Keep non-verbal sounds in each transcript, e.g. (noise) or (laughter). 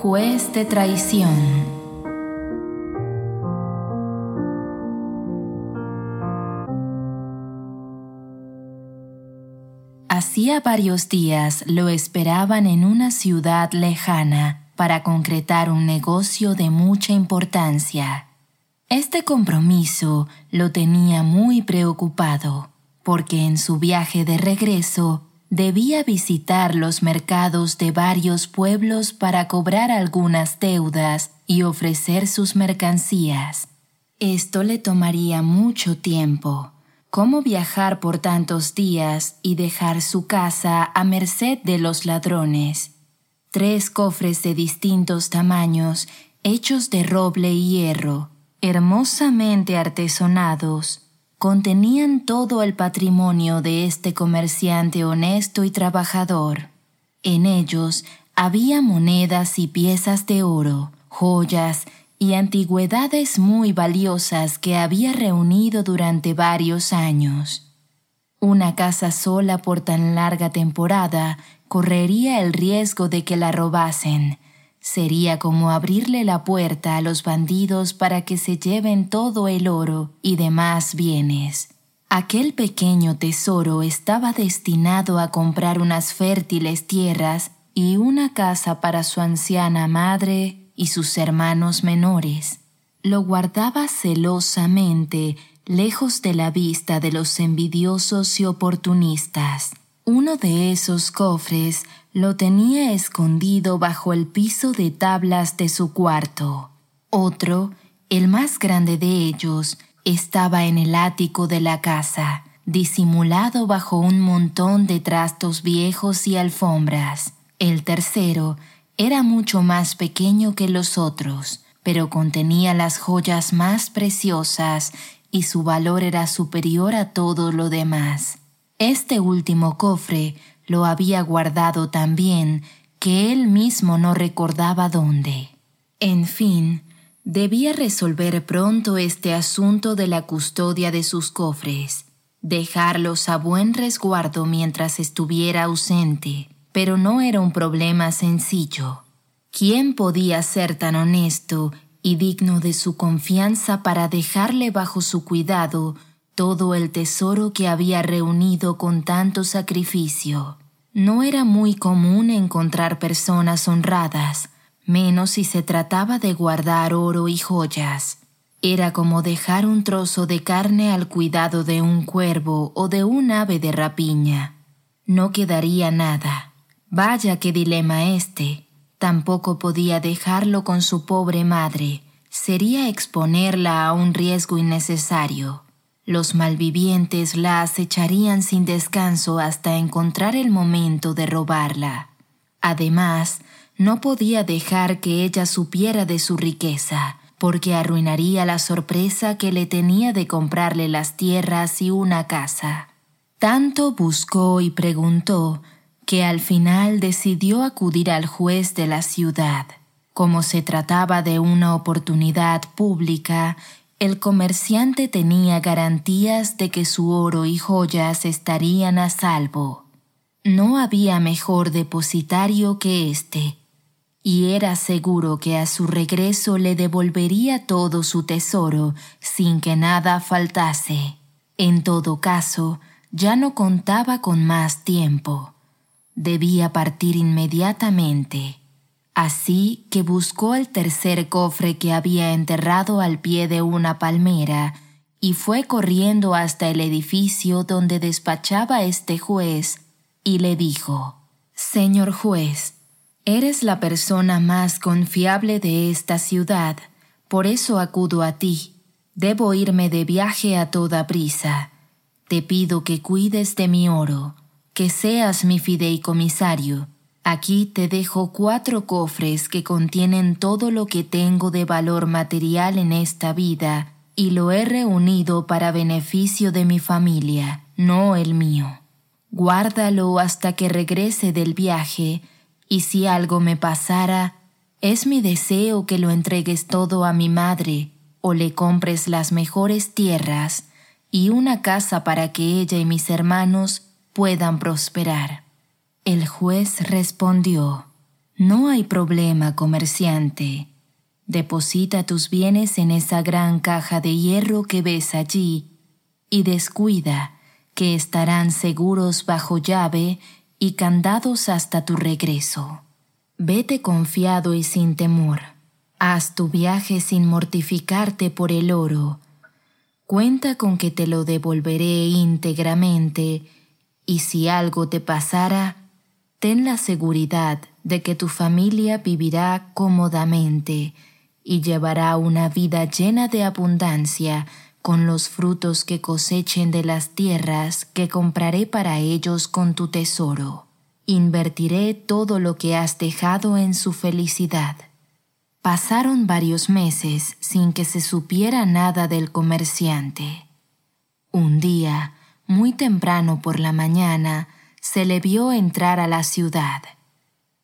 Juez de traición. Hacía varios días lo esperaban en una ciudad lejana para concretar un negocio de mucha importancia. Este compromiso lo tenía muy preocupado, porque en su viaje de regreso debía visitar los mercados de varios pueblos para cobrar algunas deudas y ofrecer sus mercancías. Esto le tomaría mucho tiempo. ¿Cómo viajar por tantos días y dejar su casa a merced de los ladrones? Tres cofres de distintos tamaños, hechos de roble y hierro, hermosamente artesonados, contenían todo el patrimonio de este comerciante honesto y trabajador. En ellos había monedas y piezas de oro, joyas y antigüedades muy valiosas que había reunido durante varios años. Una casa sola por tan larga temporada correría el riesgo de que la robasen, Sería como abrirle la puerta a los bandidos para que se lleven todo el oro y demás bienes. Aquel pequeño tesoro estaba destinado a comprar unas fértiles tierras y una casa para su anciana madre y sus hermanos menores. Lo guardaba celosamente, lejos de la vista de los envidiosos y oportunistas. Uno de esos cofres lo tenía escondido bajo el piso de tablas de su cuarto. Otro, el más grande de ellos, estaba en el ático de la casa, disimulado bajo un montón de trastos viejos y alfombras. El tercero era mucho más pequeño que los otros, pero contenía las joyas más preciosas y su valor era superior a todo lo demás. Este último cofre lo había guardado tan bien que él mismo no recordaba dónde. En fin, debía resolver pronto este asunto de la custodia de sus cofres, dejarlos a buen resguardo mientras estuviera ausente, pero no era un problema sencillo. ¿Quién podía ser tan honesto y digno de su confianza para dejarle bajo su cuidado todo el tesoro que había reunido con tanto sacrificio. No era muy común encontrar personas honradas, menos si se trataba de guardar oro y joyas. Era como dejar un trozo de carne al cuidado de un cuervo o de un ave de rapiña. No quedaría nada. Vaya qué dilema este. Tampoco podía dejarlo con su pobre madre. Sería exponerla a un riesgo innecesario. Los malvivientes la acecharían sin descanso hasta encontrar el momento de robarla. Además, no podía dejar que ella supiera de su riqueza, porque arruinaría la sorpresa que le tenía de comprarle las tierras y una casa. Tanto buscó y preguntó que al final decidió acudir al juez de la ciudad. Como se trataba de una oportunidad pública, el comerciante tenía garantías de que su oro y joyas estarían a salvo. No había mejor depositario que éste, y era seguro que a su regreso le devolvería todo su tesoro sin que nada faltase. En todo caso, ya no contaba con más tiempo. Debía partir inmediatamente. Así que buscó el tercer cofre que había enterrado al pie de una palmera y fue corriendo hasta el edificio donde despachaba este juez y le dijo, Señor juez, eres la persona más confiable de esta ciudad, por eso acudo a ti. Debo irme de viaje a toda prisa. Te pido que cuides de mi oro, que seas mi fideicomisario Aquí te dejo cuatro cofres que contienen todo lo que tengo de valor material en esta vida y lo he reunido para beneficio de mi familia, no el mío. Guárdalo hasta que regrese del viaje y si algo me pasara, es mi deseo que lo entregues todo a mi madre o le compres las mejores tierras y una casa para que ella y mis hermanos puedan prosperar. El juez respondió, No hay problema, comerciante. Deposita tus bienes en esa gran caja de hierro que ves allí y descuida que estarán seguros bajo llave y candados hasta tu regreso. Vete confiado y sin temor. Haz tu viaje sin mortificarte por el oro. Cuenta con que te lo devolveré íntegramente, y si algo te pasara, ten la seguridad de que tu familia vivirá cómodamente y llevará una vida llena de abundancia con los frutos que cosechen de las tierras que compraré para ellos con tu tesoro. Invertiré todo lo que has dejado en su felicidad. Pasaron varios meses sin que se supiera nada del comerciante. Un día, muy temprano por la mañana, se le vio entrar a la ciudad.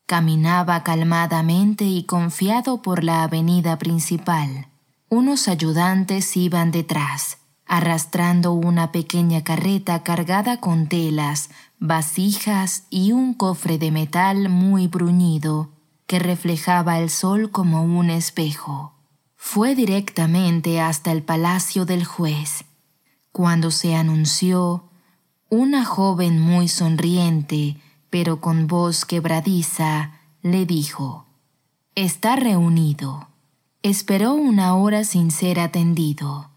Caminaba calmadamente y confiado por la avenida principal. Unos ayudantes iban detrás, arrastrando una pequeña carreta cargada con telas, vasijas y un cofre de metal muy bruñido que reflejaba el sol como un espejo. Fue directamente hasta el palacio del juez. Cuando se anunció, una joven muy sonriente, pero con voz quebradiza, le dijo, Está reunido. Esperó una hora sin ser atendido,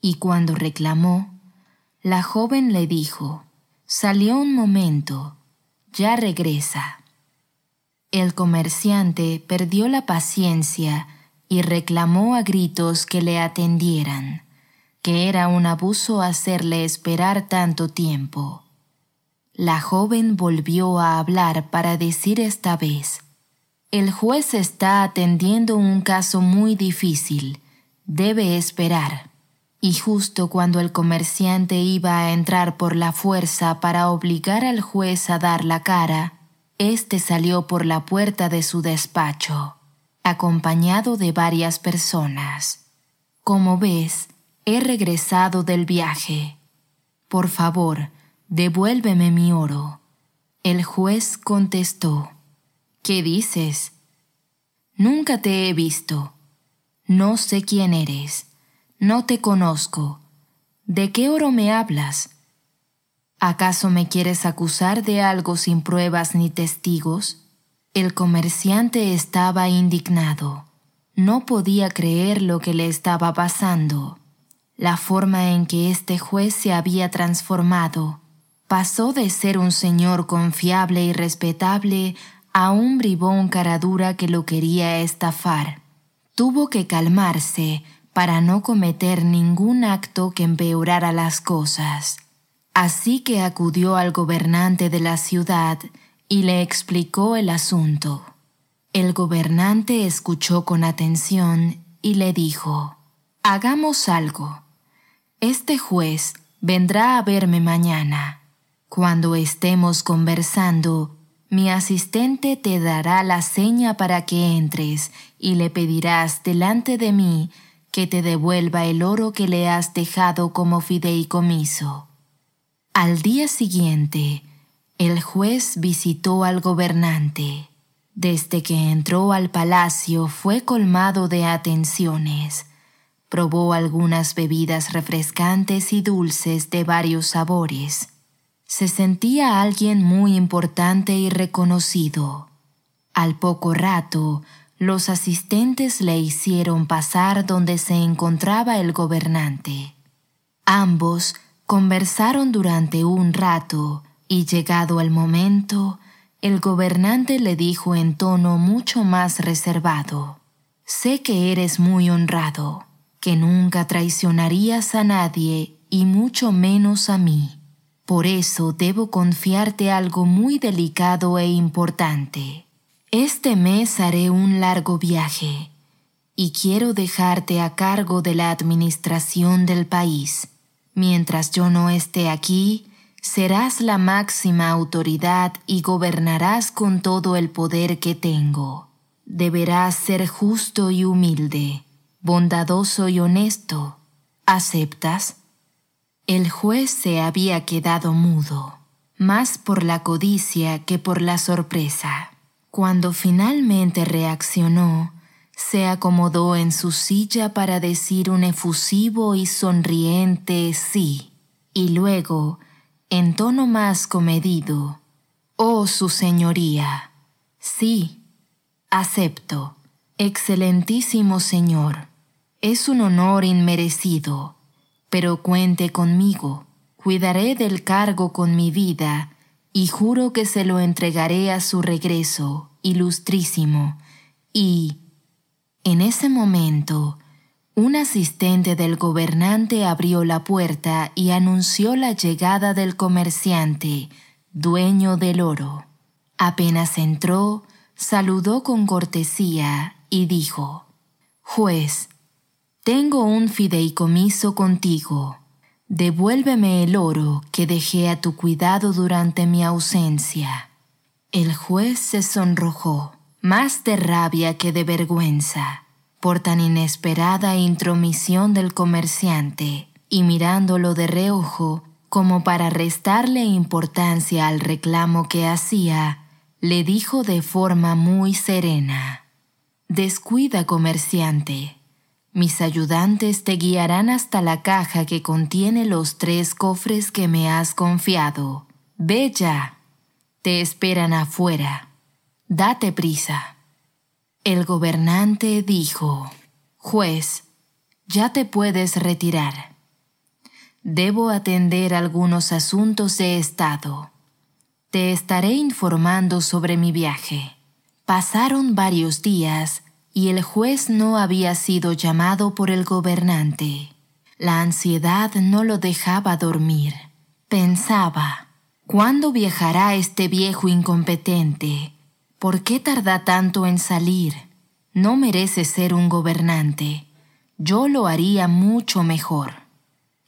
y cuando reclamó, la joven le dijo, Salió un momento, ya regresa. El comerciante perdió la paciencia y reclamó a gritos que le atendieran, que era un abuso hacerle esperar tanto tiempo. La joven volvió a hablar para decir esta vez, el juez está atendiendo un caso muy difícil, debe esperar. Y justo cuando el comerciante iba a entrar por la fuerza para obligar al juez a dar la cara, éste salió por la puerta de su despacho, acompañado de varias personas. Como ves, he regresado del viaje. Por favor, devuélveme mi oro. El juez contestó, ¿Qué dices? Nunca te he visto. No sé quién eres. No te conozco. ¿De qué oro me hablas? ¿Acaso me quieres acusar de algo sin pruebas ni testigos? El comerciante estaba indignado. No podía creer lo que le estaba pasando. La forma en que este juez se había transformado pasó de ser un señor confiable y respetable a un bribón caradura que lo quería estafar. Tuvo que calmarse para no cometer ningún acto que empeorara las cosas. Así que acudió al gobernante de la ciudad y le explicó el asunto. El gobernante escuchó con atención y le dijo, Hagamos algo. Este juez vendrá a verme mañana. Cuando estemos conversando, mi asistente te dará la seña para que entres y le pedirás delante de mí que te devuelva el oro que le has dejado como fideicomiso. Al día siguiente, el juez visitó al gobernante. Desde que entró al palacio fue colmado de atenciones. Probó algunas bebidas refrescantes y dulces de varios sabores se sentía alguien muy importante y reconocido. Al poco rato, los asistentes le hicieron pasar donde se encontraba el gobernante. Ambos conversaron durante un rato y llegado el momento, el gobernante le dijo en tono mucho más reservado, Sé que eres muy honrado, que nunca traicionarías a nadie y mucho menos a mí. Por eso debo confiarte algo muy delicado e importante. Este mes haré un largo viaje y quiero dejarte a cargo de la administración del país. Mientras yo no esté aquí, serás la máxima autoridad y gobernarás con todo el poder que tengo. Deberás ser justo y humilde, bondadoso y honesto. ¿Aceptas? El juez se había quedado mudo, más por la codicia que por la sorpresa. Cuando finalmente reaccionó, se acomodó en su silla para decir un efusivo y sonriente sí, y luego, en tono más comedido, Oh, su señoría, sí, acepto, excelentísimo señor, es un honor inmerecido, pero cuente conmigo, cuidaré del cargo con mi vida, y juro que se lo entregaré a su regreso, ilustrísimo, y... En ese momento, un asistente del gobernante abrió la puerta y anunció la llegada del comerciante, dueño del oro. Apenas entró, saludó con cortesía y dijo, Juez, tengo un fideicomiso contigo devuélveme el oro que dejé a tu cuidado durante mi ausencia. El juez se sonrojó, más de rabia que de vergüenza, por tan inesperada intromisión del comerciante, y mirándolo de reojo, como para restarle importancia al reclamo que hacía, le dijo de forma muy serena, Descuida, comerciante, mis ayudantes te guiarán hasta la caja que contiene los tres cofres que me has confiado. Ve ya. Te esperan afuera. Date prisa. El gobernante dijo, Juez, ya te puedes retirar. Debo atender algunos asuntos de Estado. Te estaré informando sobre mi viaje. Pasaron varios días y el juez no había sido llamado por el gobernante. La ansiedad no lo dejaba dormir. Pensaba, ¿cuándo viajará este viejo incompetente? ¿Por qué tarda tanto en salir? No merece ser un gobernante. Yo lo haría mucho mejor.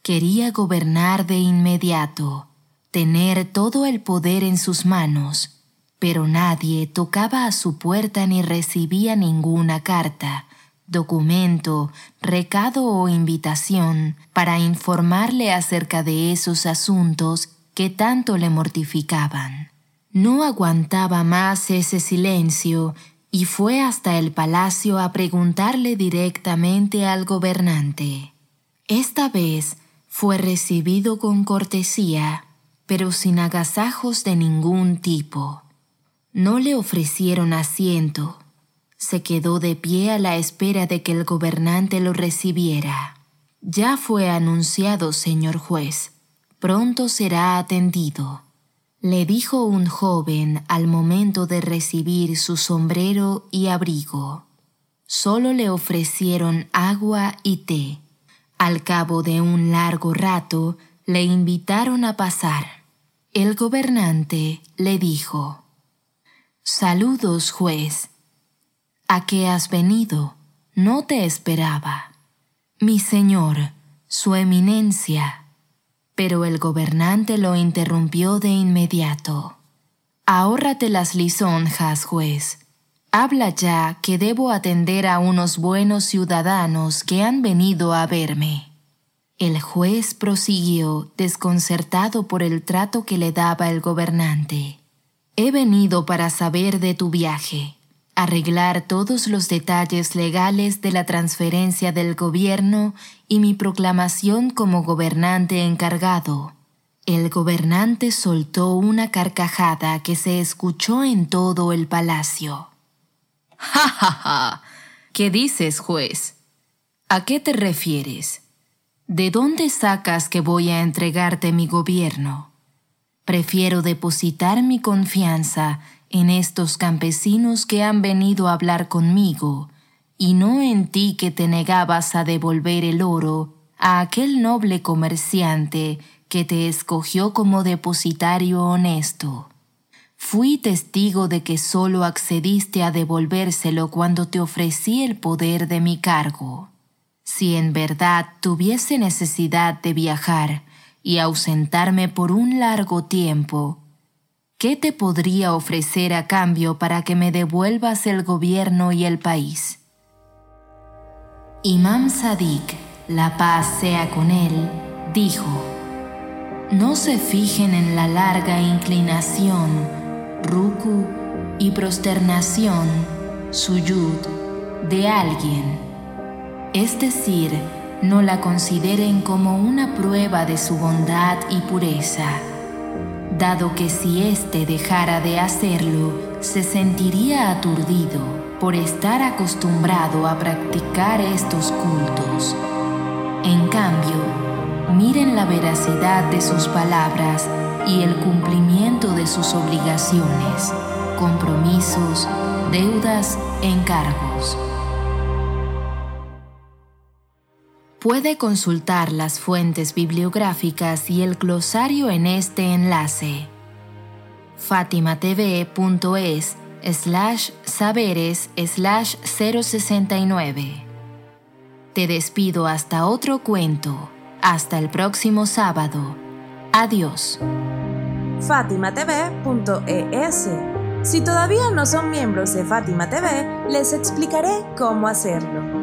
Quería gobernar de inmediato, tener todo el poder en sus manos pero nadie tocaba a su puerta ni recibía ninguna carta, documento, recado o invitación para informarle acerca de esos asuntos que tanto le mortificaban. No aguantaba más ese silencio y fue hasta el palacio a preguntarle directamente al gobernante. Esta vez fue recibido con cortesía, pero sin agasajos de ningún tipo. No le ofrecieron asiento. Se quedó de pie a la espera de que el gobernante lo recibiera. Ya fue anunciado, señor juez. Pronto será atendido. Le dijo un joven al momento de recibir su sombrero y abrigo. Solo le ofrecieron agua y té. Al cabo de un largo rato, le invitaron a pasar. El gobernante le dijo, Saludos, juez. ¿A qué has venido? No te esperaba. Mi señor, su eminencia. Pero el gobernante lo interrumpió de inmediato. Ahórrate las lisonjas, juez. Habla ya que debo atender a unos buenos ciudadanos que han venido a verme. El juez prosiguió, desconcertado por el trato que le daba el gobernante. He venido para saber de tu viaje, arreglar todos los detalles legales de la transferencia del gobierno y mi proclamación como gobernante encargado. El gobernante soltó una carcajada que se escuchó en todo el palacio. (laughs) ¡Ja, ja, ja! ¿Qué dices, juez? ¿A qué te refieres? ¿De dónde sacas que voy a entregarte mi gobierno? Prefiero depositar mi confianza en estos campesinos que han venido a hablar conmigo, y no en ti que te negabas a devolver el oro a aquel noble comerciante que te escogió como depositario honesto. Fui testigo de que solo accediste a devolvérselo cuando te ofrecí el poder de mi cargo. Si en verdad tuviese necesidad de viajar, y ausentarme por un largo tiempo, ¿qué te podría ofrecer a cambio para que me devuelvas el gobierno y el país? Imam Sadiq, la paz sea con él, dijo, no se fijen en la larga inclinación, ruku, y prosternación, suyud, de alguien. Es decir, no la consideren como una prueba de su bondad y pureza, dado que si éste dejara de hacerlo, se sentiría aturdido por estar acostumbrado a practicar estos cultos. En cambio, miren la veracidad de sus palabras y el cumplimiento de sus obligaciones, compromisos, deudas, encargos. Puede consultar las fuentes bibliográficas y el glosario en este enlace fatimatv.es slash saberes slash 069. Te despido hasta otro cuento. Hasta el próximo sábado. Adiós. fatimatv.es Si todavía no son miembros de Fátima TV, les explicaré cómo hacerlo.